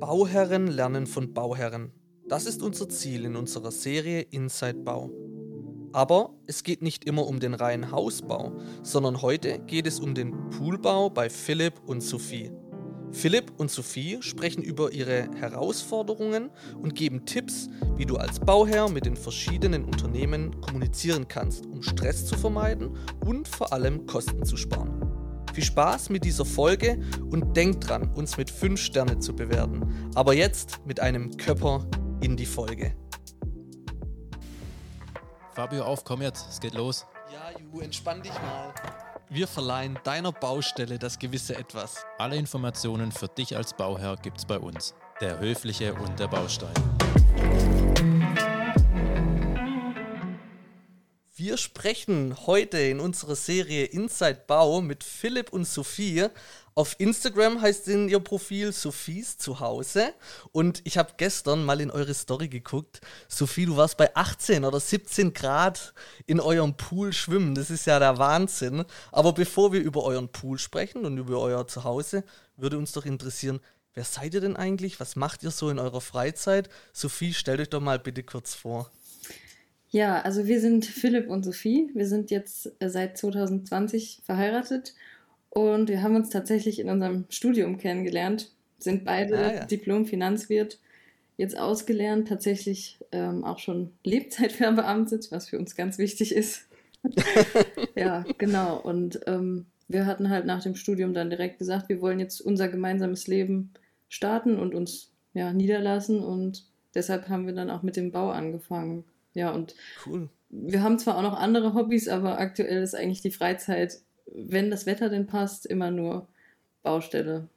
Bauherren lernen von Bauherren. Das ist unser Ziel in unserer Serie Inside Bau. Aber es geht nicht immer um den reinen Hausbau, sondern heute geht es um den Poolbau bei Philipp und Sophie. Philipp und Sophie sprechen über ihre Herausforderungen und geben Tipps, wie du als Bauherr mit den verschiedenen Unternehmen kommunizieren kannst, um Stress zu vermeiden und vor allem Kosten zu sparen. Viel Spaß mit dieser Folge und denkt dran, uns mit 5 Sterne zu bewerten. Aber jetzt mit einem Köpper in die Folge. Fabio, auf, komm jetzt, es geht los. Ja, Ju, entspann dich mal. Wir verleihen deiner Baustelle das gewisse Etwas. Alle Informationen für dich als Bauherr gibt's bei uns. Der Höfliche und der Baustein. Wir sprechen heute in unserer Serie Inside Bau mit Philipp und Sophie. Auf Instagram heißt in ihr Profil Sophies Zuhause. Und ich habe gestern mal in eure Story geguckt. Sophie, du warst bei 18 oder 17 Grad in eurem Pool schwimmen. Das ist ja der Wahnsinn. Aber bevor wir über euren Pool sprechen und über euer Zuhause, würde uns doch interessieren, wer seid ihr denn eigentlich? Was macht ihr so in eurer Freizeit? Sophie, stellt euch doch mal bitte kurz vor. Ja, also wir sind Philipp und Sophie. Wir sind jetzt äh, seit 2020 verheiratet und wir haben uns tatsächlich in unserem Studium kennengelernt. Sind beide ah, ja. Diplom-Finanzwirt, jetzt ausgelernt, tatsächlich ähm, auch schon Lebzeitverbeamtet, was für uns ganz wichtig ist. ja, genau. Und ähm, wir hatten halt nach dem Studium dann direkt gesagt, wir wollen jetzt unser gemeinsames Leben starten und uns ja, niederlassen. Und deshalb haben wir dann auch mit dem Bau angefangen. Ja, und cool. wir haben zwar auch noch andere Hobbys, aber aktuell ist eigentlich die Freizeit, wenn das Wetter denn passt, immer nur Baustelle.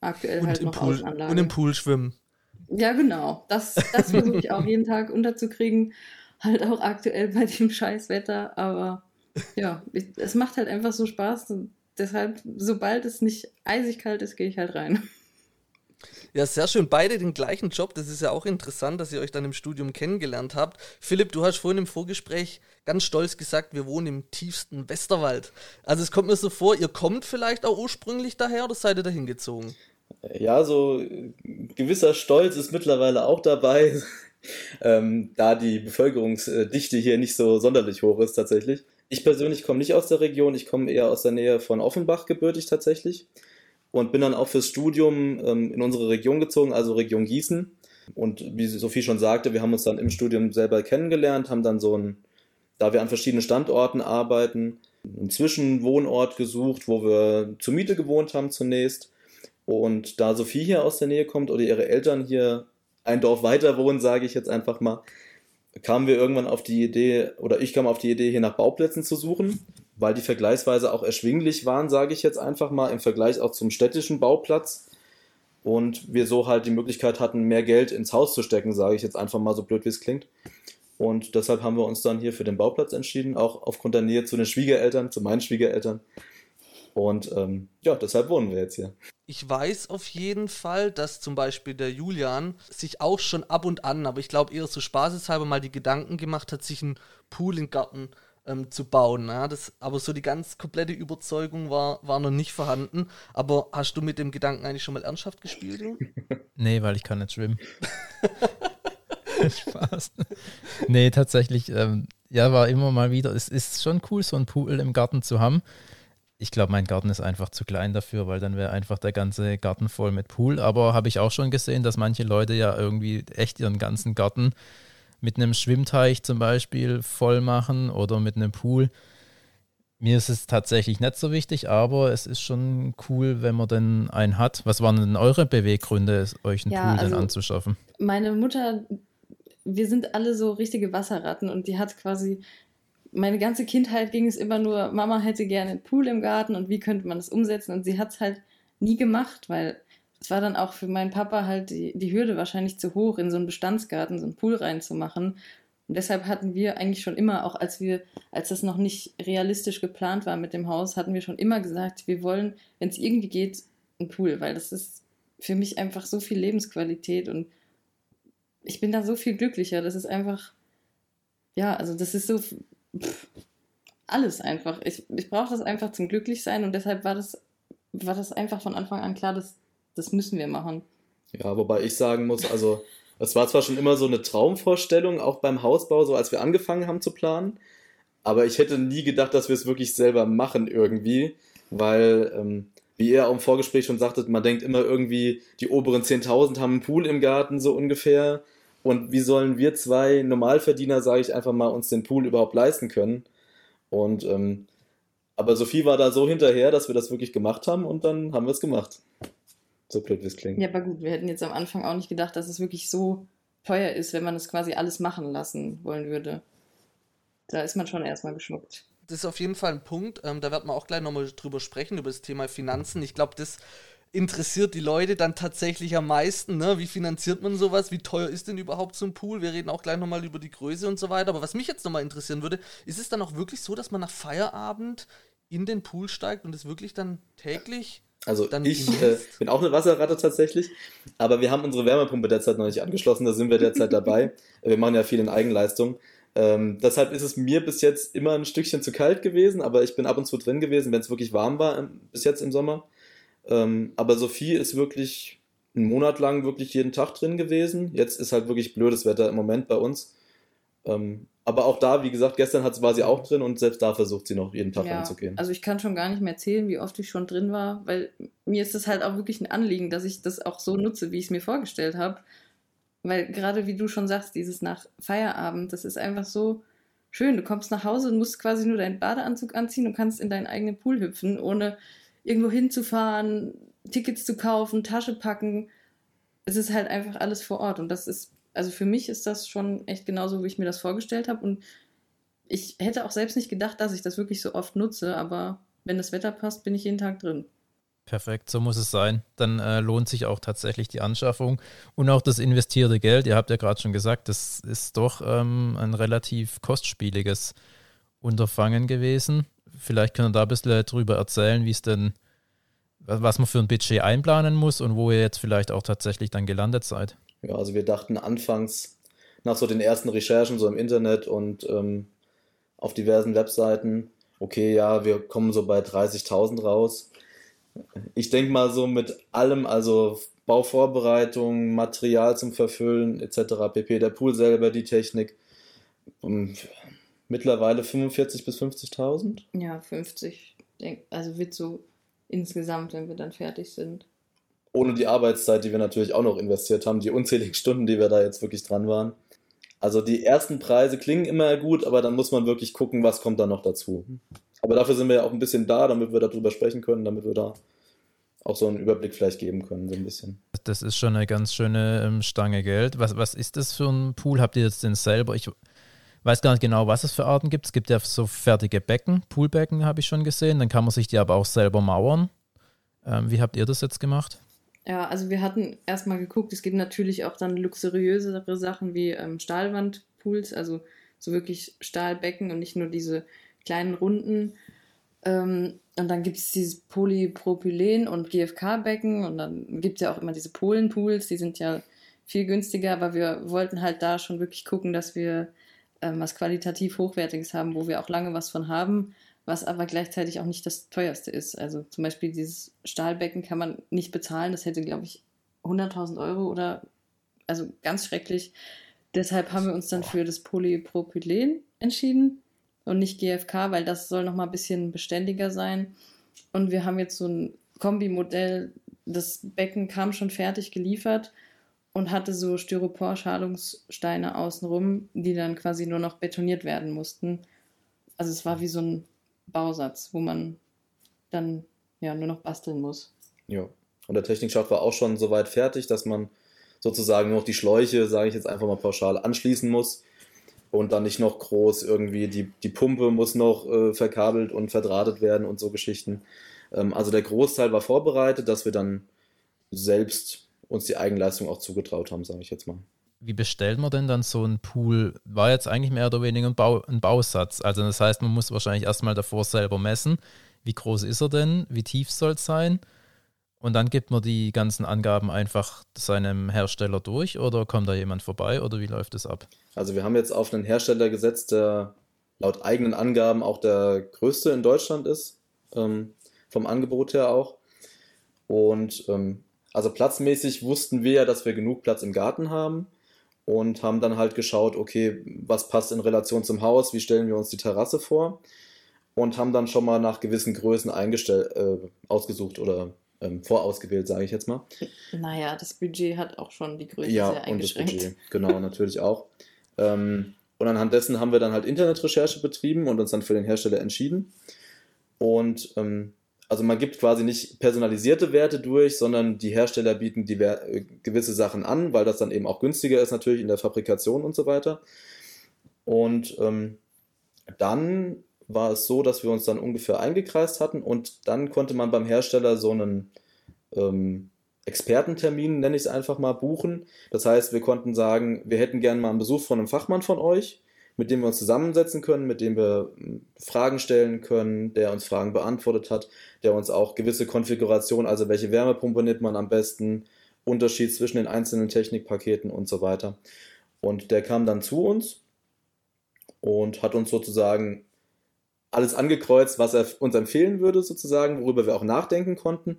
Aktuell und halt noch Pool, Außenanlage. Und im Pool schwimmen. Ja, genau. Das, das versuche ich auch jeden Tag unterzukriegen. Halt auch aktuell bei dem Scheißwetter. Aber ja, ich, es macht halt einfach so Spaß. Deshalb, sobald es nicht eisig kalt ist, gehe ich halt rein. Ja, sehr schön. Beide den gleichen Job. Das ist ja auch interessant, dass ihr euch dann im Studium kennengelernt habt. Philipp, du hast vorhin im Vorgespräch ganz stolz gesagt, wir wohnen im tiefsten Westerwald. Also es kommt mir so vor, ihr kommt vielleicht auch ursprünglich daher oder seid ihr dahin gezogen? Ja, so gewisser Stolz ist mittlerweile auch dabei, ähm, da die Bevölkerungsdichte hier nicht so sonderlich hoch ist tatsächlich. Ich persönlich komme nicht aus der Region, ich komme eher aus der Nähe von Offenbach gebürtig tatsächlich und bin dann auch fürs Studium ähm, in unsere Region gezogen, also Region Gießen. Und wie Sophie schon sagte, wir haben uns dann im Studium selber kennengelernt, haben dann so ein, da wir an verschiedenen Standorten arbeiten, einen Zwischenwohnort gesucht, wo wir zur Miete gewohnt haben zunächst. Und da Sophie hier aus der Nähe kommt oder ihre Eltern hier ein Dorf weiter wohnen, sage ich jetzt einfach mal, kamen wir irgendwann auf die Idee, oder ich kam auf die Idee, hier nach Bauplätzen zu suchen weil die vergleichsweise auch erschwinglich waren, sage ich jetzt einfach mal, im Vergleich auch zum städtischen Bauplatz. Und wir so halt die Möglichkeit hatten, mehr Geld ins Haus zu stecken, sage ich jetzt einfach mal so blöd, wie es klingt. Und deshalb haben wir uns dann hier für den Bauplatz entschieden, auch aufgrund der Nähe zu den Schwiegereltern, zu meinen Schwiegereltern. Und ähm, ja, deshalb wohnen wir jetzt hier. Ich weiß auf jeden Fall, dass zum Beispiel der Julian sich auch schon ab und an, aber ich glaube eher so spaßeshalber mal die Gedanken gemacht hat, sich einen Pool im Garten ähm, zu bauen. Ja? Das, aber so die ganz komplette Überzeugung war, war noch nicht vorhanden. Aber hast du mit dem Gedanken eigentlich schon mal ernsthaft gespielt? nee, weil ich kann nicht schwimmen. Spaß. Nee, tatsächlich, ähm, ja, war immer mal wieder. Es ist schon cool, so einen Pool im Garten zu haben. Ich glaube, mein Garten ist einfach zu klein dafür, weil dann wäre einfach der ganze Garten voll mit Pool. Aber habe ich auch schon gesehen, dass manche Leute ja irgendwie echt ihren ganzen Garten mit einem Schwimmteich zum Beispiel voll machen oder mit einem Pool. Mir ist es tatsächlich nicht so wichtig, aber es ist schon cool, wenn man denn einen hat. Was waren denn eure Beweggründe, euch einen ja, Pool also anzuschaffen? Meine Mutter, wir sind alle so richtige Wasserratten und die hat quasi, meine ganze Kindheit ging es immer nur, Mama hätte gerne einen Pool im Garten und wie könnte man das umsetzen und sie hat es halt nie gemacht, weil es war dann auch für meinen Papa halt die, die Hürde wahrscheinlich zu hoch, in so einen Bestandsgarten so einen Pool reinzumachen. Und deshalb hatten wir eigentlich schon immer, auch als wir, als das noch nicht realistisch geplant war mit dem Haus, hatten wir schon immer gesagt, wir wollen, wenn es irgendwie geht, einen Pool, weil das ist für mich einfach so viel Lebensqualität und ich bin da so viel glücklicher. Das ist einfach, ja, also das ist so pff, alles einfach. Ich, ich brauche das einfach zum Glücklichsein und deshalb war das, war das einfach von Anfang an klar, dass das müssen wir machen. Ja, wobei ich sagen muss, also es war zwar schon immer so eine Traumvorstellung, auch beim Hausbau, so als wir angefangen haben zu planen, aber ich hätte nie gedacht, dass wir es wirklich selber machen irgendwie, weil, ähm, wie ihr auch im Vorgespräch schon sagtet, man denkt immer irgendwie, die oberen 10.000 haben einen Pool im Garten, so ungefähr. Und wie sollen wir zwei Normalverdiener, sage ich einfach mal, uns den Pool überhaupt leisten können? Und ähm, aber Sophie war da so hinterher, dass wir das wirklich gemacht haben und dann haben wir es gemacht. So blöd wie es klingt. Ja, aber gut, wir hätten jetzt am Anfang auch nicht gedacht, dass es wirklich so teuer ist, wenn man es quasi alles machen lassen wollen würde. Da ist man schon erstmal geschmuckt. Das ist auf jeden Fall ein Punkt. Ähm, da werden wir auch gleich nochmal drüber sprechen, über das Thema Finanzen. Ich glaube, das interessiert die Leute dann tatsächlich am meisten. Ne? Wie finanziert man sowas? Wie teuer ist denn überhaupt so ein Pool? Wir reden auch gleich nochmal über die Größe und so weiter. Aber was mich jetzt nochmal interessieren würde, ist es dann auch wirklich so, dass man nach Feierabend in den Pool steigt und es wirklich dann täglich also Dann ich äh, bin auch eine Wasserratte tatsächlich, aber wir haben unsere Wärmepumpe derzeit noch nicht angeschlossen, da sind wir derzeit dabei. Wir machen ja viel in Eigenleistung. Ähm, deshalb ist es mir bis jetzt immer ein Stückchen zu kalt gewesen, aber ich bin ab und zu drin gewesen, wenn es wirklich warm war, ähm, bis jetzt im Sommer. Ähm, aber Sophie ist wirklich einen Monat lang wirklich jeden Tag drin gewesen. Jetzt ist halt wirklich blödes Wetter im Moment bei uns. Aber auch da, wie gesagt, gestern hat, war sie auch drin und selbst da versucht sie noch jeden Tag ja, reinzugehen. Also ich kann schon gar nicht mehr erzählen, wie oft ich schon drin war, weil mir ist es halt auch wirklich ein Anliegen, dass ich das auch so nutze, wie ich es mir vorgestellt habe. Weil gerade wie du schon sagst, dieses nach Feierabend, das ist einfach so schön. Du kommst nach Hause und musst quasi nur deinen Badeanzug anziehen und kannst in deinen eigenen Pool hüpfen, ohne irgendwo hinzufahren, Tickets zu kaufen, Tasche packen. Es ist halt einfach alles vor Ort und das ist also für mich ist das schon echt genauso, wie ich mir das vorgestellt habe. Und ich hätte auch selbst nicht gedacht, dass ich das wirklich so oft nutze, aber wenn das Wetter passt, bin ich jeden Tag drin. Perfekt, so muss es sein. Dann äh, lohnt sich auch tatsächlich die Anschaffung und auch das investierte Geld. Ihr habt ja gerade schon gesagt, das ist doch ähm, ein relativ kostspieliges Unterfangen gewesen. Vielleicht können wir da ein bisschen drüber erzählen, wie es denn, was man für ein Budget einplanen muss und wo ihr jetzt vielleicht auch tatsächlich dann gelandet seid. Ja, also wir dachten anfangs nach so den ersten Recherchen so im Internet und ähm, auf diversen Webseiten, okay, ja, wir kommen so bei 30.000 raus. Ich denke mal so mit allem, also Bauvorbereitung, Material zum Verfüllen etc. pp. Der Pool selber, die Technik. Um, mittlerweile 45.000 bis 50.000? Ja, 50. Also wird so insgesamt, wenn wir dann fertig sind ohne die Arbeitszeit, die wir natürlich auch noch investiert haben, die unzähligen Stunden, die wir da jetzt wirklich dran waren. Also die ersten Preise klingen immer gut, aber dann muss man wirklich gucken, was kommt da noch dazu. Aber dafür sind wir ja auch ein bisschen da, damit wir darüber sprechen können, damit wir da auch so einen Überblick vielleicht geben können, so ein bisschen. Das ist schon eine ganz schöne ähm, Stange Geld. Was, was ist das für ein Pool? Habt ihr jetzt den selber? Ich weiß gar nicht genau, was es für Arten gibt. Es gibt ja so fertige Becken, Poolbecken habe ich schon gesehen. Dann kann man sich die aber auch selber mauern. Ähm, wie habt ihr das jetzt gemacht? Ja, also wir hatten erstmal geguckt, es gibt natürlich auch dann luxuriösere Sachen wie ähm, Stahlwandpools, also so wirklich Stahlbecken und nicht nur diese kleinen runden. Ähm, und dann gibt es dieses Polypropylen und GFK-Becken und dann gibt es ja auch immer diese Polenpools, die sind ja viel günstiger, aber wir wollten halt da schon wirklich gucken, dass wir ähm, was qualitativ Hochwertiges haben, wo wir auch lange was von haben was aber gleichzeitig auch nicht das teuerste ist. Also zum Beispiel dieses Stahlbecken kann man nicht bezahlen. Das hätte, glaube ich, 100.000 Euro oder also ganz schrecklich. Deshalb haben wir uns dann für das Polypropylen entschieden und nicht GFK, weil das soll noch mal ein bisschen beständiger sein. Und wir haben jetzt so ein Kombimodell. Das Becken kam schon fertig geliefert und hatte so Styropor-Schalungssteine außenrum, die dann quasi nur noch betoniert werden mussten. Also es war wie so ein Bausatz, wo man dann ja nur noch basteln muss. Ja. Und der Technikschacht war auch schon soweit fertig, dass man sozusagen nur noch die Schläuche, sage ich jetzt einfach mal pauschal, anschließen muss und dann nicht noch groß irgendwie die, die Pumpe muss noch äh, verkabelt und verdrahtet werden und so Geschichten. Ähm, also der Großteil war vorbereitet, dass wir dann selbst uns die Eigenleistung auch zugetraut haben, sage ich jetzt mal wie bestellt man denn dann so einen Pool? War jetzt eigentlich mehr oder weniger ein, Bau, ein Bausatz. Also das heißt, man muss wahrscheinlich erstmal davor selber messen, wie groß ist er denn, wie tief soll es sein? Und dann gibt man die ganzen Angaben einfach seinem Hersteller durch oder kommt da jemand vorbei oder wie läuft es ab? Also wir haben jetzt auf einen Hersteller gesetzt, der laut eigenen Angaben auch der größte in Deutschland ist, ähm, vom Angebot her auch. Und ähm, Also platzmäßig wussten wir ja, dass wir genug Platz im Garten haben und haben dann halt geschaut, okay, was passt in Relation zum Haus, wie stellen wir uns die Terrasse vor und haben dann schon mal nach gewissen Größen eingestellt, äh, ausgesucht oder ähm, vorausgewählt, sage ich jetzt mal. Naja, das Budget hat auch schon die Größe ja, sehr eingeschränkt. Ja, und das Budget, genau, natürlich auch. Ähm, und anhand dessen haben wir dann halt Internetrecherche betrieben und uns dann für den Hersteller entschieden. Und ähm, also man gibt quasi nicht personalisierte Werte durch, sondern die Hersteller bieten die äh, gewisse Sachen an, weil das dann eben auch günstiger ist natürlich in der Fabrikation und so weiter. Und ähm, dann war es so, dass wir uns dann ungefähr eingekreist hatten und dann konnte man beim Hersteller so einen ähm, Expertentermin, nenne ich es einfach mal, buchen. Das heißt, wir konnten sagen, wir hätten gerne mal einen Besuch von einem Fachmann von euch, mit dem wir uns zusammensetzen können, mit dem wir hm, Fragen stellen können, der uns Fragen beantwortet hat, der uns auch gewisse Konfigurationen, also welche Wärmepumpe nimmt man am besten, Unterschied zwischen den einzelnen Technikpaketen und so weiter. Und der kam dann zu uns und hat uns sozusagen alles angekreuzt, was er uns empfehlen würde, sozusagen, worüber wir auch nachdenken konnten.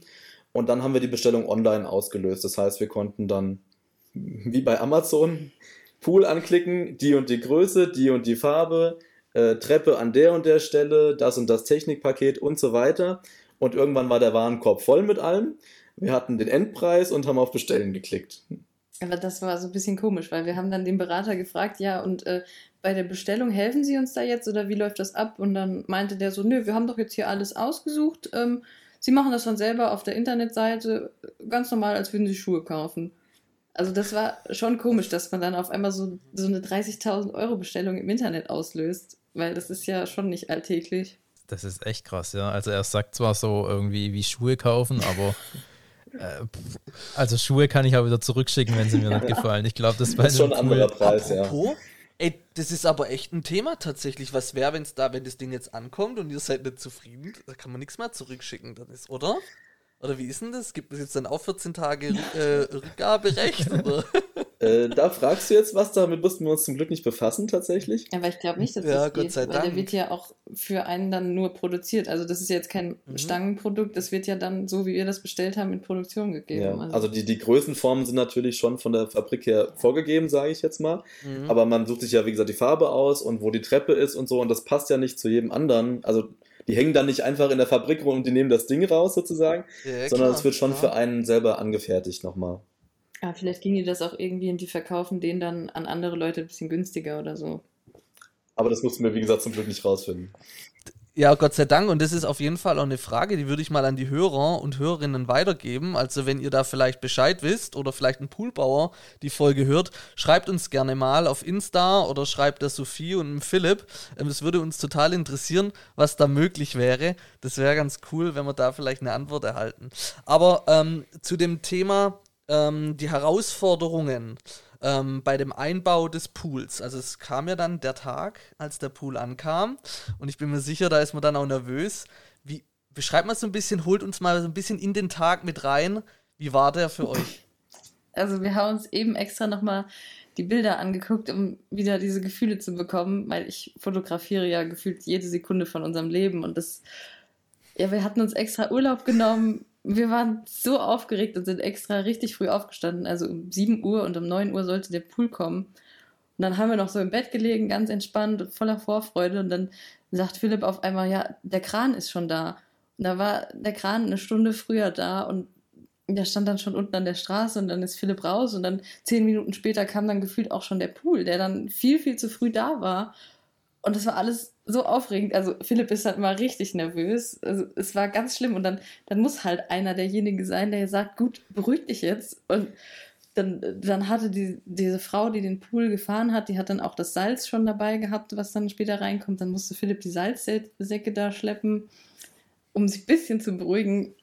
Und dann haben wir die Bestellung online ausgelöst. Das heißt, wir konnten dann, wie bei Amazon, Pool anklicken, die und die Größe, die und die Farbe, äh, Treppe an der und der Stelle, das und das Technikpaket und so weiter. Und irgendwann war der Warenkorb voll mit allem. Wir hatten den Endpreis und haben auf Bestellen geklickt. Aber das war so ein bisschen komisch, weil wir haben dann den Berater gefragt, ja, und äh, bei der Bestellung helfen Sie uns da jetzt oder wie läuft das ab? Und dann meinte der so, nö, wir haben doch jetzt hier alles ausgesucht. Ähm, Sie machen das dann selber auf der Internetseite, ganz normal, als würden Sie Schuhe kaufen. Also das war schon komisch, dass man dann auf einmal so, so eine 30.000 Euro Bestellung im Internet auslöst, weil das ist ja schon nicht alltäglich. Das ist echt krass, ja. Also er sagt zwar so irgendwie wie Schuhe kaufen, aber äh, also Schuhe kann ich auch wieder zurückschicken, wenn sie mir nicht gefallen. Ich glaube, das, das ist schon ein anderer Preis, Apropos, ja. Ey, das ist aber echt ein Thema tatsächlich. Was wäre, wenn es da, wenn das Ding jetzt ankommt und ihr seid nicht zufrieden, da kann man nichts mehr zurückschicken, dann ist, oder? Oder wie ist denn das? Gibt es jetzt dann auch 14 Tage äh, Rückgaberecht? äh, da fragst du jetzt was, damit mussten wir uns zum Glück nicht befassen, tatsächlich. Aber ich glaube nicht, dass ja, das Gott geht, sei weil Dank. der wird ja auch für einen dann nur produziert. Also das ist jetzt kein mhm. Stangenprodukt, das wird ja dann, so wie wir das bestellt haben, in Produktion gegeben. Ja, also, also die, die Größenformen sind natürlich schon von der Fabrik her vorgegeben, sage ich jetzt mal. Mhm. Aber man sucht sich ja, wie gesagt, die Farbe aus und wo die Treppe ist und so und das passt ja nicht zu jedem anderen. Also die hängen dann nicht einfach in der Fabrik rum und die nehmen das Ding raus sozusagen, ja, sondern es wird schon klar. für einen selber angefertigt nochmal. Ja, vielleicht ging die das auch irgendwie und die verkaufen den dann an andere Leute ein bisschen günstiger oder so. Aber das mussten wir, wie gesagt, zum Glück nicht rausfinden. Ja, Gott sei Dank. Und das ist auf jeden Fall auch eine Frage, die würde ich mal an die Hörer und Hörerinnen weitergeben. Also wenn ihr da vielleicht Bescheid wisst oder vielleicht ein Poolbauer die Folge hört, schreibt uns gerne mal auf Insta oder schreibt der Sophie und dem Philipp. Es ähm, würde uns total interessieren, was da möglich wäre. Das wäre ganz cool, wenn wir da vielleicht eine Antwort erhalten. Aber ähm, zu dem Thema ähm, die Herausforderungen ähm, bei dem Einbau des Pools. Also es kam ja dann der Tag, als der Pool ankam und ich bin mir sicher, da ist man dann auch nervös. Wie, beschreibt mal so ein bisschen, holt uns mal so ein bisschen in den Tag mit rein. Wie war der für euch? Also wir haben uns eben extra nochmal die Bilder angeguckt, um wieder diese Gefühle zu bekommen, weil ich fotografiere ja gefühlt jede Sekunde von unserem Leben und das, ja, wir hatten uns extra Urlaub genommen, wir waren so aufgeregt und sind extra richtig früh aufgestanden. Also um 7 Uhr und um 9 Uhr sollte der Pool kommen. Und dann haben wir noch so im Bett gelegen, ganz entspannt und voller Vorfreude. Und dann sagt Philipp auf einmal, ja, der Kran ist schon da. Und da war der Kran eine Stunde früher da und der stand dann schon unten an der Straße und dann ist Philipp raus und dann zehn Minuten später kam dann gefühlt auch schon der Pool, der dann viel, viel zu früh da war. Und das war alles so aufregend. Also Philipp ist halt mal richtig nervös. Also es war ganz schlimm. Und dann, dann muss halt einer derjenige sein, der sagt, gut, beruhig dich jetzt. Und dann, dann hatte die, diese Frau, die den Pool gefahren hat, die hat dann auch das Salz schon dabei gehabt, was dann später reinkommt. Dann musste Philipp die Salzsäcke da schleppen, um sich ein bisschen zu beruhigen.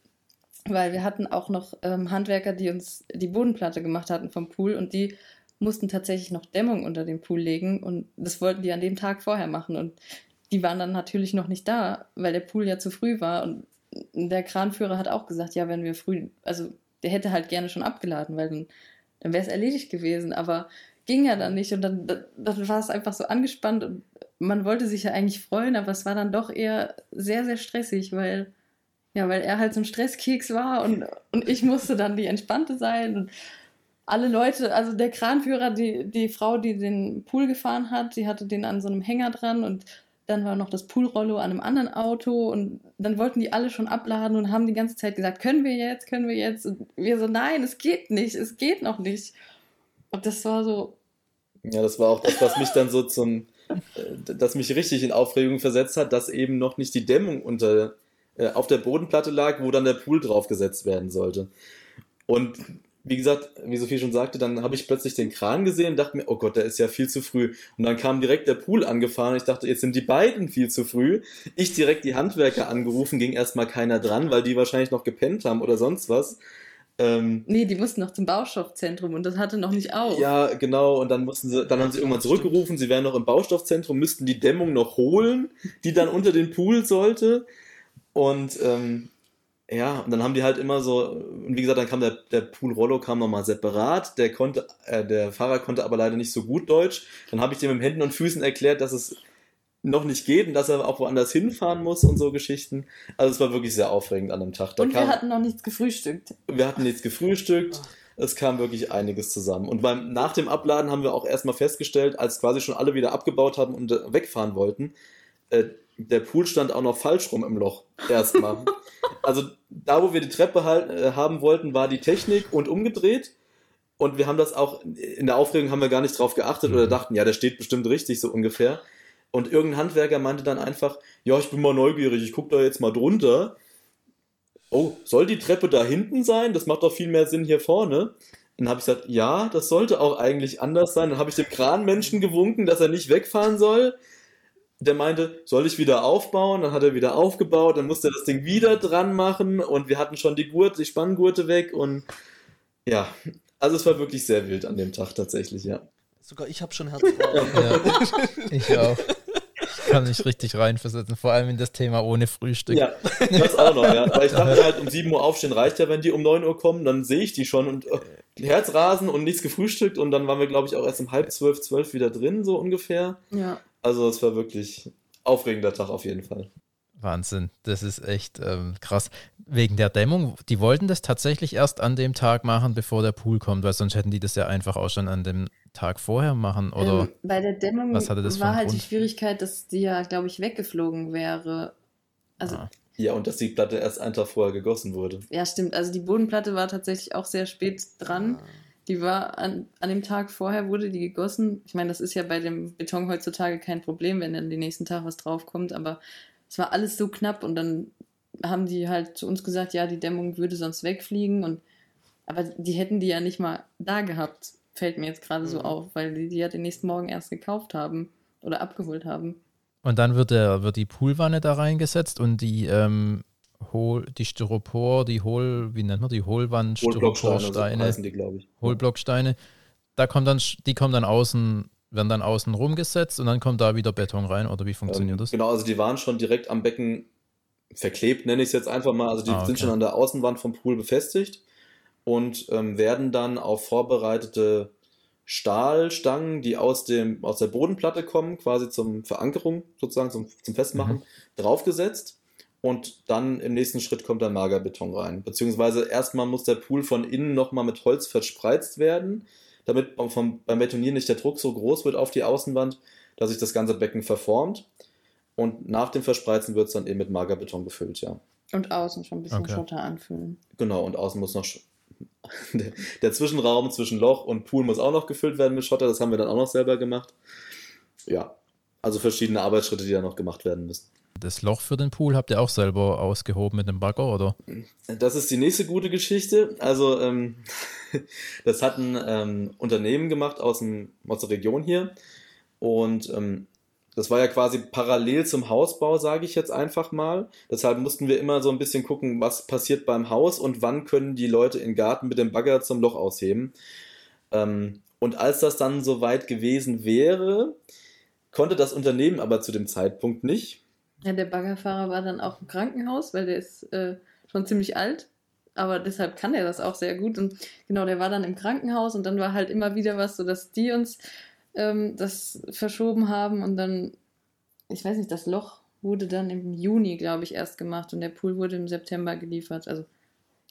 Weil wir hatten auch noch ähm, Handwerker, die uns die Bodenplatte gemacht hatten vom Pool und die mussten tatsächlich noch Dämmung unter den Pool legen und das wollten die an dem Tag vorher machen und die waren dann natürlich noch nicht da, weil der Pool ja zu früh war und der Kranführer hat auch gesagt, ja, wenn wir früh, also der hätte halt gerne schon abgeladen, weil dann, dann wäre es erledigt gewesen, aber ging ja dann nicht und dann, dann war es einfach so angespannt und man wollte sich ja eigentlich freuen, aber es war dann doch eher sehr, sehr stressig, weil Ja, weil er halt so ein Stresskeks war und, und ich musste dann die Entspannte sein. Und alle Leute, also der Kranführer, die, die Frau, die den Pool gefahren hat, die hatte den an so einem Hänger dran und dann war noch das Poolrollo an einem anderen Auto und dann wollten die alle schon abladen und haben die ganze Zeit gesagt, können wir jetzt, können wir jetzt? Und wir so, nein, es geht nicht, es geht noch nicht. Und das war so. Ja, das war auch das, was mich dann so zum, äh, das mich richtig in Aufregung versetzt hat, dass eben noch nicht die Dämmung unter, äh, auf der Bodenplatte lag, wo dann der Pool draufgesetzt werden sollte. Und wie gesagt, wie Sophie schon sagte, dann habe ich plötzlich den Kran gesehen und dachte mir, oh Gott, der ist ja viel zu früh. Und dann kam direkt der Pool angefahren. Ich dachte, jetzt sind die beiden viel zu früh. Ich direkt die Handwerker angerufen, ging erstmal keiner dran, weil die wahrscheinlich noch gepennt haben oder sonst was. Ähm, nee, die mussten noch zum Baustoffzentrum und das hatte noch nicht auf. Ja, genau. Und dann mussten sie, dann haben sie irgendwann zurückgerufen, sie wären noch im Baustoffzentrum, müssten die Dämmung noch holen, die dann unter den Pool sollte. Und ähm, ja, und dann haben die halt immer so, und wie gesagt, dann kam der, der Pool Rollo kam nochmal separat, der konnte, äh, der Fahrer konnte aber leider nicht so gut Deutsch. Dann habe ich dem mit Händen und Füßen erklärt, dass es noch nicht geht und dass er auch woanders hinfahren muss und so Geschichten. Also es war wirklich sehr aufregend an dem Tag. Da und kam, wir hatten noch nichts gefrühstückt. Wir hatten nichts gefrühstückt. Es kam wirklich einiges zusammen. Und beim, nach dem Abladen haben wir auch erstmal festgestellt, als quasi schon alle wieder abgebaut haben und äh, wegfahren wollten, äh, der Pool stand auch noch falsch rum im Loch. Erstmal. also da, wo wir die Treppe halt, äh, haben wollten, war die Technik und umgedreht. Und wir haben das auch, in der Aufregung haben wir gar nicht drauf geachtet oder mhm. dachten, ja, der steht bestimmt richtig, so ungefähr. Und irgendein Handwerker meinte dann einfach, ja, ich bin mal neugierig, ich gucke da jetzt mal drunter. Oh, soll die Treppe da hinten sein? Das macht doch viel mehr Sinn hier vorne. Dann habe ich gesagt, ja, das sollte auch eigentlich anders sein. Dann habe ich dem Kranmenschen gewunken, dass er nicht wegfahren soll der meinte, soll ich wieder aufbauen? Dann hat er wieder aufgebaut, dann musste er das Ding wieder dran machen und wir hatten schon die Gurte, die Spanngurte weg und ja, also es war wirklich sehr wild an dem Tag tatsächlich, ja. Sogar ich habe schon Herzrasen. ja, ich auch. Ich kann mich richtig reinversetzen, vor allem in das Thema ohne Frühstück. Ja, das auch noch, ja. Weil ich dachte halt, um 7 Uhr aufstehen reicht ja, wenn die um 9 Uhr kommen, dann sehe ich die schon und äh, Herzrasen und nichts gefrühstückt und dann waren wir, glaube ich, auch erst um halb zwölf, zwölf wieder drin, so ungefähr. Ja. Also es war wirklich aufregender Tag auf jeden Fall. Wahnsinn, das ist echt ähm, krass. Wegen der Dämmung, die wollten das tatsächlich erst an dem Tag machen, bevor der Pool kommt, weil sonst hätten die das ja einfach auch schon an dem Tag vorher machen, oder? Ähm, bei der Dämmung was hatte das war halt Grund? die Schwierigkeit, dass die ja, glaube ich, weggeflogen wäre. Also ah. Ja, und dass die Platte erst einen Tag vorher gegossen wurde. Ja, stimmt. Also die Bodenplatte war tatsächlich auch sehr spät dran. Ah. Die war an, an dem Tag vorher wurde die gegossen. Ich meine, das ist ja bei dem Beton heutzutage kein Problem, wenn dann den nächsten Tag was draufkommt, aber es war alles so knapp und dann haben die halt zu uns gesagt, ja, die Dämmung würde sonst wegfliegen und aber die hätten die ja nicht mal da gehabt, fällt mir jetzt gerade so mhm. auf, weil die die ja den nächsten Morgen erst gekauft haben oder abgeholt haben. Und dann wird, der, wird die Poolwanne da reingesetzt und die ähm, Hohl, die Styropor, die Hohl, wie nennt man die Hohlwand, Styroporsteine, so die, glaube ich. Hohlblocksteine. Da kommt dann, die kommen dann außen, werden dann außen rumgesetzt und dann kommt da wieder Beton rein oder wie funktioniert ähm, das? Genau, also die waren schon direkt am Becken verklebt, nenne ich es jetzt einfach mal. Also die ah, okay. sind schon an der Außenwand vom Pool befestigt und ähm, werden dann auf vorbereitete Stahlstangen, die aus, dem, aus der Bodenplatte kommen, quasi zum Verankerung sozusagen, zum, zum Festmachen, mhm. draufgesetzt und dann im nächsten Schritt kommt dann Magerbeton rein. Beziehungsweise erstmal muss der Pool von innen nochmal mit Holz verspreizt werden, damit vom, beim Betonieren nicht der Druck so groß wird auf die Außenwand, dass sich das ganze Becken verformt. Und nach dem Verspreizen wird es dann eben mit Magerbeton gefüllt, ja. Und außen schon ein bisschen okay. Schotter anfüllen. Genau, und außen muss noch der, der Zwischenraum zwischen Loch und Pool muss auch noch gefüllt werden mit Schotter. Das haben wir dann auch noch selber gemacht. Ja, also verschiedene Arbeitsschritte, die da noch gemacht werden müssen. Das Loch für den Pool habt ihr auch selber ausgehoben mit dem Bagger, oder? Das ist die nächste gute Geschichte. Also, ähm, das hat ein ähm, Unternehmen gemacht aus, dem, aus der Region hier. Und ähm, das war ja quasi parallel zum Hausbau, sage ich jetzt einfach mal. Deshalb mussten wir immer so ein bisschen gucken, was passiert beim Haus und wann können die Leute im Garten mit dem Bagger zum Loch ausheben. Ähm, und als das dann soweit gewesen wäre, konnte das Unternehmen aber zu dem Zeitpunkt nicht ja, der Baggerfahrer war dann auch im Krankenhaus, weil der ist äh, schon ziemlich alt. Aber deshalb kann er das auch sehr gut. Und genau, der war dann im Krankenhaus und dann war halt immer wieder was, so dass die uns ähm, das verschoben haben und dann, ich weiß nicht, das Loch wurde dann im Juni, glaube ich, erst gemacht und der Pool wurde im September geliefert. Also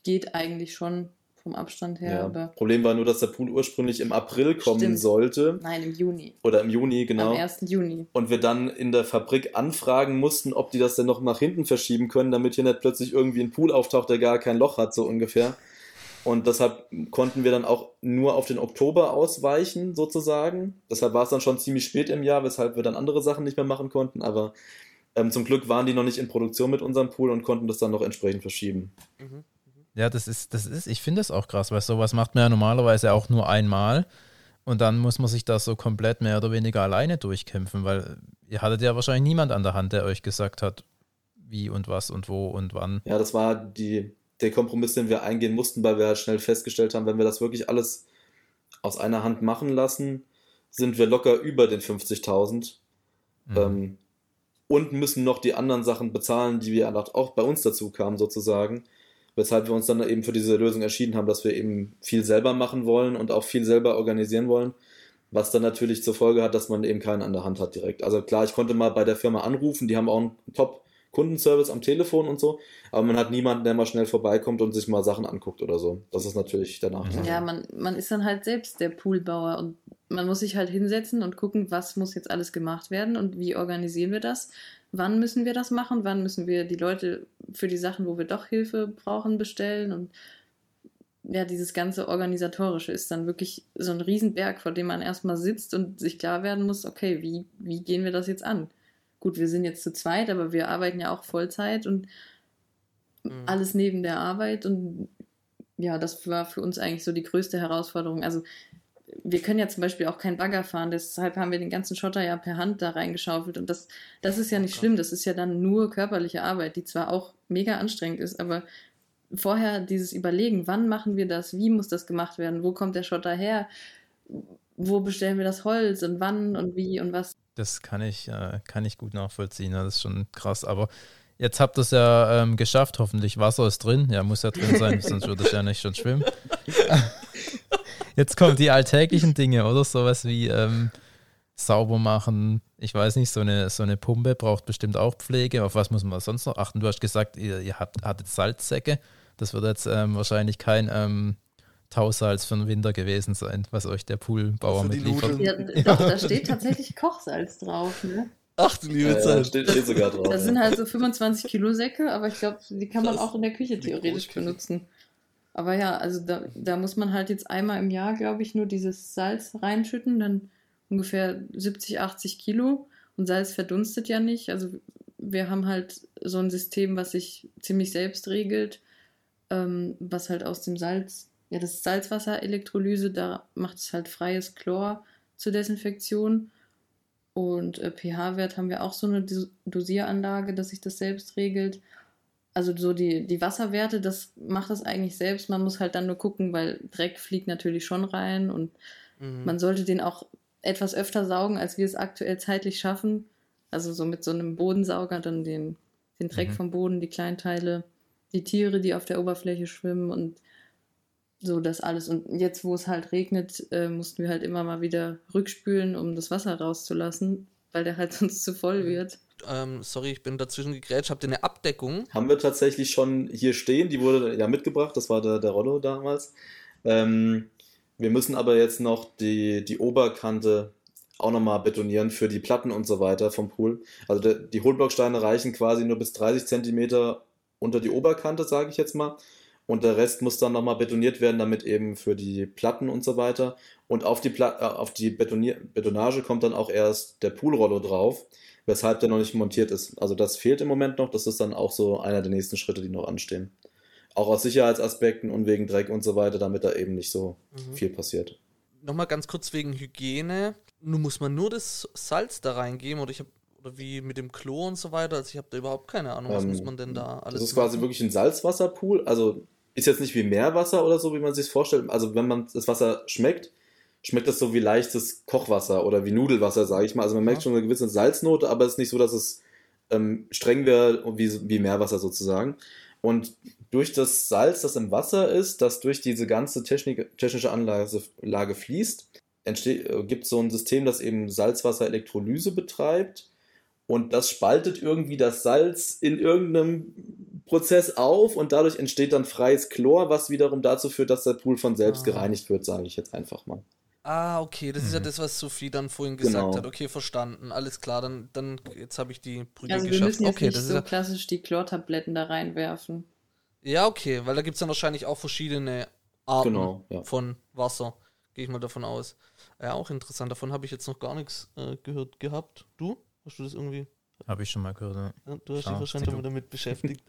geht eigentlich schon vom Abstand her. Ja, aber Problem war nur, dass der Pool ursprünglich im April kommen stimmt. sollte. Nein, im Juni. Oder im Juni, genau. Am 1. Juni. Und wir dann in der Fabrik anfragen mussten, ob die das denn noch nach hinten verschieben können, damit hier nicht plötzlich irgendwie ein Pool auftaucht, der gar kein Loch hat, so ungefähr. Und deshalb konnten wir dann auch nur auf den Oktober ausweichen, sozusagen. Deshalb war es dann schon ziemlich spät im Jahr, weshalb wir dann andere Sachen nicht mehr machen konnten. Aber ähm, zum Glück waren die noch nicht in Produktion mit unserem Pool und konnten das dann noch entsprechend verschieben. Mhm. Ja, das ist, das ist, ich finde das auch krass, weil sowas macht man ja normalerweise auch nur einmal und dann muss man sich da so komplett mehr oder weniger alleine durchkämpfen, weil ihr hattet ja wahrscheinlich niemand an der Hand, der euch gesagt hat, wie und was und wo und wann. Ja, das war die, der Kompromiss, den wir eingehen mussten, weil wir halt schnell festgestellt haben, wenn wir das wirklich alles aus einer Hand machen lassen, sind wir locker über den 50.000 mhm. ähm, und müssen noch die anderen Sachen bezahlen, die wir auch bei uns dazu kamen, sozusagen weshalb wir uns dann eben für diese Lösung entschieden haben, dass wir eben viel selber machen wollen und auch viel selber organisieren wollen, was dann natürlich zur Folge hat, dass man eben keinen an der Hand hat direkt. Also klar, ich konnte mal bei der Firma anrufen, die haben auch einen Top Kundenservice am Telefon und so, aber man hat niemanden, der mal schnell vorbeikommt und sich mal Sachen anguckt oder so. Das ist natürlich der Nachteil. Ja, man, man ist dann halt selbst der Poolbauer und man muss sich halt hinsetzen und gucken, was muss jetzt alles gemacht werden und wie organisieren wir das wann müssen wir das machen, wann müssen wir die Leute für die Sachen, wo wir doch Hilfe brauchen, bestellen und ja, dieses ganze Organisatorische ist dann wirklich so ein Riesenberg, vor dem man erstmal sitzt und sich klar werden muss, okay, wie, wie gehen wir das jetzt an? Gut, wir sind jetzt zu zweit, aber wir arbeiten ja auch Vollzeit und mhm. alles neben der Arbeit und ja, das war für uns eigentlich so die größte Herausforderung. Also wir können ja zum Beispiel auch kein Bagger fahren, deshalb haben wir den ganzen Schotter ja per Hand da reingeschaufelt und das, das ist ja nicht schlimm, das ist ja dann nur körperliche Arbeit, die zwar auch mega anstrengend ist, aber vorher dieses Überlegen, wann machen wir das, wie muss das gemacht werden, wo kommt der Schotter her, wo bestellen wir das Holz und wann und wie und was. Das kann ich, äh, kann ich gut nachvollziehen, das ist schon krass, aber Jetzt habt ihr es ja ähm, geschafft, hoffentlich. Wasser ist drin. Ja, muss ja drin sein, sonst würde ich ja nicht schon schwimmen. Jetzt kommen die alltäglichen Dinge, oder? Sowas wie ähm, sauber machen. Ich weiß nicht, so eine, so eine Pumpe braucht bestimmt auch Pflege. Auf was muss man sonst noch achten? Du hast gesagt, ihr, ihr habt, hattet Salzsäcke. Das wird jetzt ähm, wahrscheinlich kein ähm, Tausalz für den Winter gewesen sein, was euch der Poolbauer mitliefert. Ja, doch, da steht tatsächlich Kochsalz drauf. Ne? Ach du liebe Zeit. Ja, steht, steht sogar drauf. Das sind halt so 25 Kilo Säcke, aber ich glaube, die kann man auch in der Küche theoretisch benutzen. Aber ja, also da, da muss man halt jetzt einmal im Jahr, glaube ich, nur dieses Salz reinschütten, dann ungefähr 70, 80 Kilo. Und Salz verdunstet ja nicht. Also wir haben halt so ein System, was sich ziemlich selbst regelt, ähm, was halt aus dem Salz, ja, das Salzwasser-Elektrolyse, da macht es halt freies Chlor zur Desinfektion. Und äh, pH-Wert haben wir auch so eine Dosieranlage, dass sich das selbst regelt also so die, die Wasserwerte, das macht das eigentlich selbst. Man muss halt dann nur gucken, weil Dreck fliegt natürlich schon rein und mhm. man sollte den auch etwas öfter saugen, als wir es aktuell zeitlich schaffen. Also so mit so einem Bodensauger dann den, den Dreck mhm. vom Boden, die Kleinteile, die Tiere, die auf der Oberfläche schwimmen und so das alles. Und jetzt, wo es halt regnet, äh, mussten wir halt immer mal wieder rückspülen, um das Wasser rauszulassen, weil der halt sonst zu voll mhm. wird. Ähm, sorry, ich bin dazwischen gegrätscht. Habt ihr eine Abdeckung? Haben wir tatsächlich schon hier stehen. Die wurde ja mitgebracht. Das war der, der Rollo damals. Ähm, wir müssen aber jetzt noch die, die Oberkante auch nochmal betonieren für die Platten und so weiter vom Pool. Also der, die Hohlblocksteine reichen quasi nur bis 30 Zentimeter unter die Oberkante, sage ich jetzt mal. Und der Rest muss dann nochmal betoniert werden, damit eben für die Platten und so weiter. Und auf die, Pla äh, auf die Betonier Betonage kommt dann auch erst der Poolrollo drauf weshalb der noch nicht montiert ist. Also das fehlt im Moment noch. Das ist dann auch so einer der nächsten Schritte, die noch anstehen. Auch aus Sicherheitsaspekten und wegen Dreck und so weiter, damit da eben nicht so mhm. viel passiert. Nochmal ganz kurz wegen Hygiene. Nun muss man nur das Salz da reingeben oder ich habe oder wie mit dem Klo und so weiter. Also ich habe da überhaupt keine Ahnung, was ähm, muss man denn da alles Das ist machen? quasi wirklich ein Salzwasserpool. Also ist jetzt nicht wie Meerwasser oder so, wie man sich vorstellt. Also wenn man das Wasser schmeckt, schmeckt das so wie leichtes Kochwasser oder wie Nudelwasser, sage ich mal. Also man merkt schon eine gewisse Salznote, aber es ist nicht so, dass es ähm, streng wäre wie, wie Meerwasser sozusagen. Und durch das Salz, das im Wasser ist, das durch diese ganze Technik, technische Anlage Lage fließt, entsteht, äh, gibt es so ein System, das eben Salzwasser-Elektrolyse betreibt und das spaltet irgendwie das Salz in irgendeinem Prozess auf und dadurch entsteht dann freies Chlor, was wiederum dazu führt, dass der Pool von selbst ah. gereinigt wird, sage ich jetzt einfach mal. Ah, okay, das mhm. ist ja mhm. das, was Sophie dann vorhin gesagt genau. hat. Okay, verstanden. Alles klar, dann, dann jetzt habe ich die Brücke also geschafft. Wir müssen jetzt okay, nicht das so ist ja klassisch die Chlortabletten da reinwerfen. Ja, okay, weil da gibt es dann wahrscheinlich auch verschiedene Arten genau, ja. von Wasser. Gehe ich mal davon aus. Ja, auch interessant. Davon habe ich jetzt noch gar nichts äh, gehört gehabt. Du? Hast du das irgendwie? Habe ich schon mal gehört. Ja. Ja, du hast Schau, dich wahrscheinlich schon mal damit beschäftigt.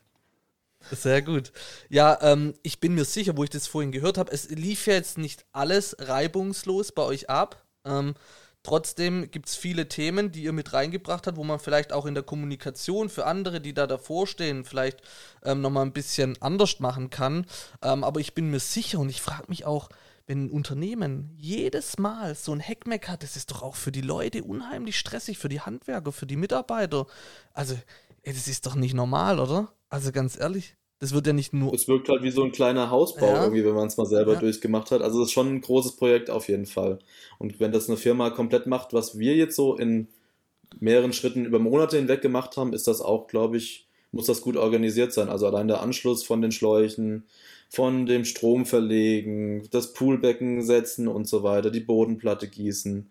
Sehr gut. Ja, ähm, ich bin mir sicher, wo ich das vorhin gehört habe, es lief ja jetzt nicht alles reibungslos bei euch ab. Ähm, trotzdem gibt es viele Themen, die ihr mit reingebracht habt, wo man vielleicht auch in der Kommunikation für andere, die da davor stehen, vielleicht ähm, nochmal ein bisschen anders machen kann. Ähm, aber ich bin mir sicher und ich frage mich auch, wenn ein Unternehmen jedes Mal so ein Hackmack hat, das ist doch auch für die Leute unheimlich stressig, für die Handwerker, für die Mitarbeiter. Also, ey, das ist doch nicht normal, oder? Also ganz ehrlich, das wird ja nicht nur. Es wirkt halt wie so ein kleiner Hausbau ja. irgendwie, wenn man es mal selber ja. durchgemacht hat. Also das ist schon ein großes Projekt auf jeden Fall. Und wenn das eine Firma komplett macht, was wir jetzt so in mehreren Schritten über Monate hinweg gemacht haben, ist das auch, glaube ich, muss das gut organisiert sein. Also allein der Anschluss von den Schläuchen, von dem Strom verlegen, das Poolbecken setzen und so weiter, die Bodenplatte gießen.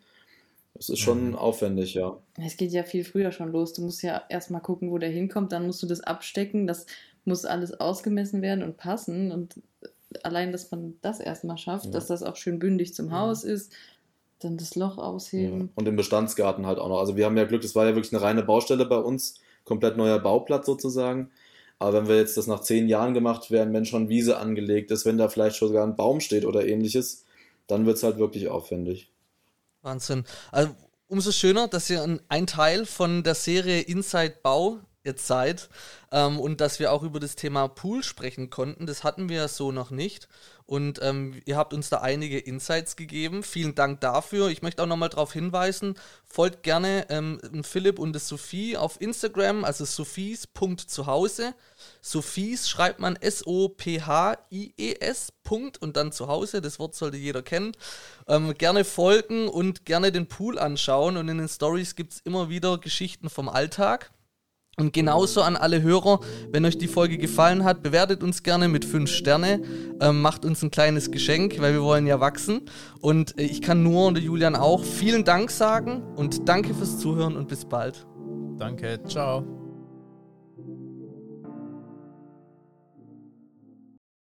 Das ist schon mhm. aufwendig, ja. Es geht ja viel früher schon los. Du musst ja erstmal gucken, wo der hinkommt, dann musst du das abstecken, das muss alles ausgemessen werden und passen. Und allein, dass man das erstmal schafft, ja. dass das auch schön bündig zum ja. Haus ist, dann das Loch ausheben. Ja. Und im Bestandsgarten halt auch noch. Also wir haben ja Glück, das war ja wirklich eine reine Baustelle bei uns, komplett neuer Bauplatz sozusagen. Aber wenn wir jetzt das nach zehn Jahren gemacht werden, wenn schon Wiese angelegt ist, wenn da vielleicht schon sogar ein Baum steht oder ähnliches, dann wird es halt wirklich aufwendig. Wahnsinn. Also umso schöner, dass ihr ein, Teil von der Serie Inside Bau jetzt seid ähm, und dass wir auch über das Thema Pool sprechen konnten. Das hatten wir so noch nicht. Und ähm, ihr habt uns da einige Insights gegeben. Vielen Dank dafür. Ich möchte auch nochmal darauf hinweisen, folgt gerne ähm, Philipp und Sophie auf Instagram, also sophies.zuhause. Sophies schreibt man S-O-P-H-I-E-S. Punkt und dann zu Hause. Das Wort sollte jeder kennen. Ähm, gerne folgen und gerne den Pool anschauen. Und in den Stories gibt es immer wieder Geschichten vom Alltag. Und genauso an alle Hörer, wenn euch die Folge gefallen hat, bewertet uns gerne mit 5 Sterne, ähm, macht uns ein kleines Geschenk, weil wir wollen ja wachsen. Und äh, ich kann nur und Julian auch vielen Dank sagen und danke fürs Zuhören und bis bald. Danke, ciao.